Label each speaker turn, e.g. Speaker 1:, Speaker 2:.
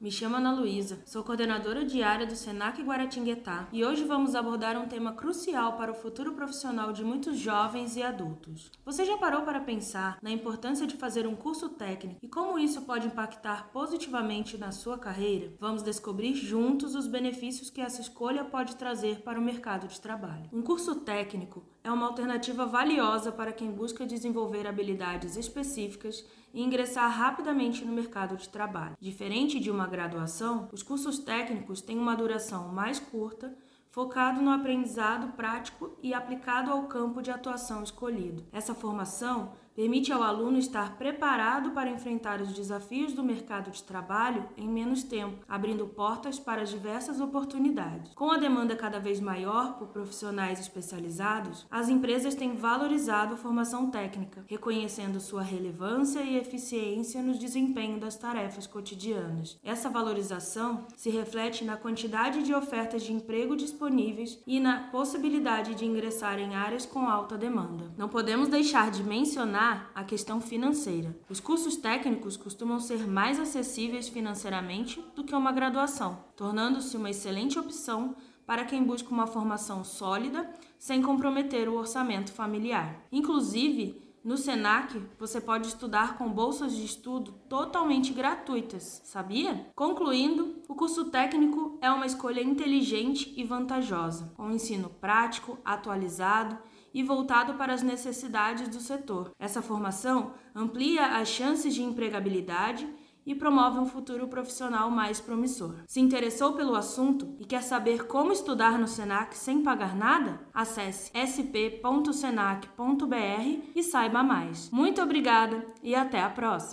Speaker 1: me chamo Ana Luísa, sou coordenadora diária do Senac Guaratinguetá e hoje vamos abordar um tema crucial para o futuro profissional de muitos jovens e adultos. Você já parou para pensar na importância de fazer um curso técnico e como isso pode impactar positivamente na sua carreira? Vamos descobrir juntos os benefícios que essa escolha pode trazer para o mercado de trabalho. Um curso técnico é uma alternativa valiosa para quem busca desenvolver habilidades específicas e ingressar rapidamente no mercado de trabalho. Diferente de uma graduação, os cursos técnicos têm uma duração mais curta, focado no aprendizado prático e aplicado ao campo de atuação escolhido. Essa formação permite ao aluno estar preparado para enfrentar os desafios do mercado de trabalho em menos tempo, abrindo portas para diversas oportunidades. Com a demanda cada vez maior por profissionais especializados, as empresas têm valorizado a formação técnica, reconhecendo sua relevância e eficiência no desempenho das tarefas cotidianas. Essa valorização se reflete na quantidade de ofertas de emprego disponíveis e na possibilidade de ingressar em áreas com alta demanda. Não podemos deixar de mencionar a questão financeira. Os cursos técnicos costumam ser mais acessíveis financeiramente do que uma graduação, tornando-se uma excelente opção para quem busca uma formação sólida sem comprometer o orçamento familiar. Inclusive, no SENAC, você pode estudar com bolsas de estudo totalmente gratuitas, sabia? Concluindo, o curso técnico é uma escolha inteligente e vantajosa, com ensino prático, atualizado e voltado para as necessidades do setor. Essa formação amplia as chances de empregabilidade e promove um futuro profissional mais promissor. Se interessou pelo assunto e quer saber como estudar no Senac sem pagar nada? Acesse sp.senac.br e saiba mais. Muito obrigada e até a próxima!